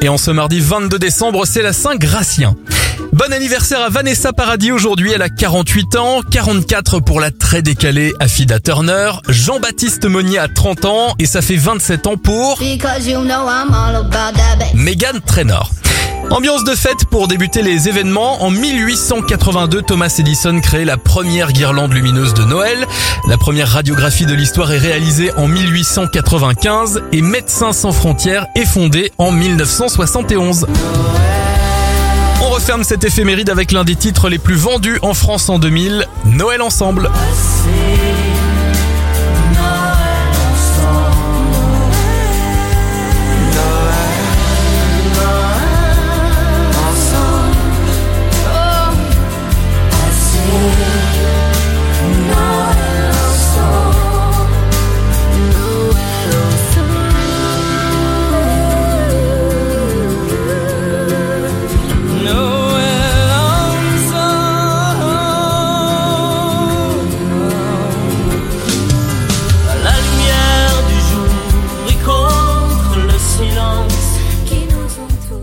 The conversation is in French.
Et en ce mardi 22 décembre, c'est la Saint-Gratien. Bon anniversaire à Vanessa Paradis aujourd'hui, elle a 48 ans, 44 pour la très décalée Affida Turner, Jean-Baptiste Monnier a 30 ans et ça fait 27 ans pour Megan Trainor. Ambiance de fête pour débuter les événements. En 1882, Thomas Edison crée la première guirlande lumineuse de Noël. La première radiographie de l'histoire est réalisée en 1895 et Médecins sans frontières est fondé en 1971. On referme cette éphéméride avec l'un des titres les plus vendus en France en 2000, Noël ensemble.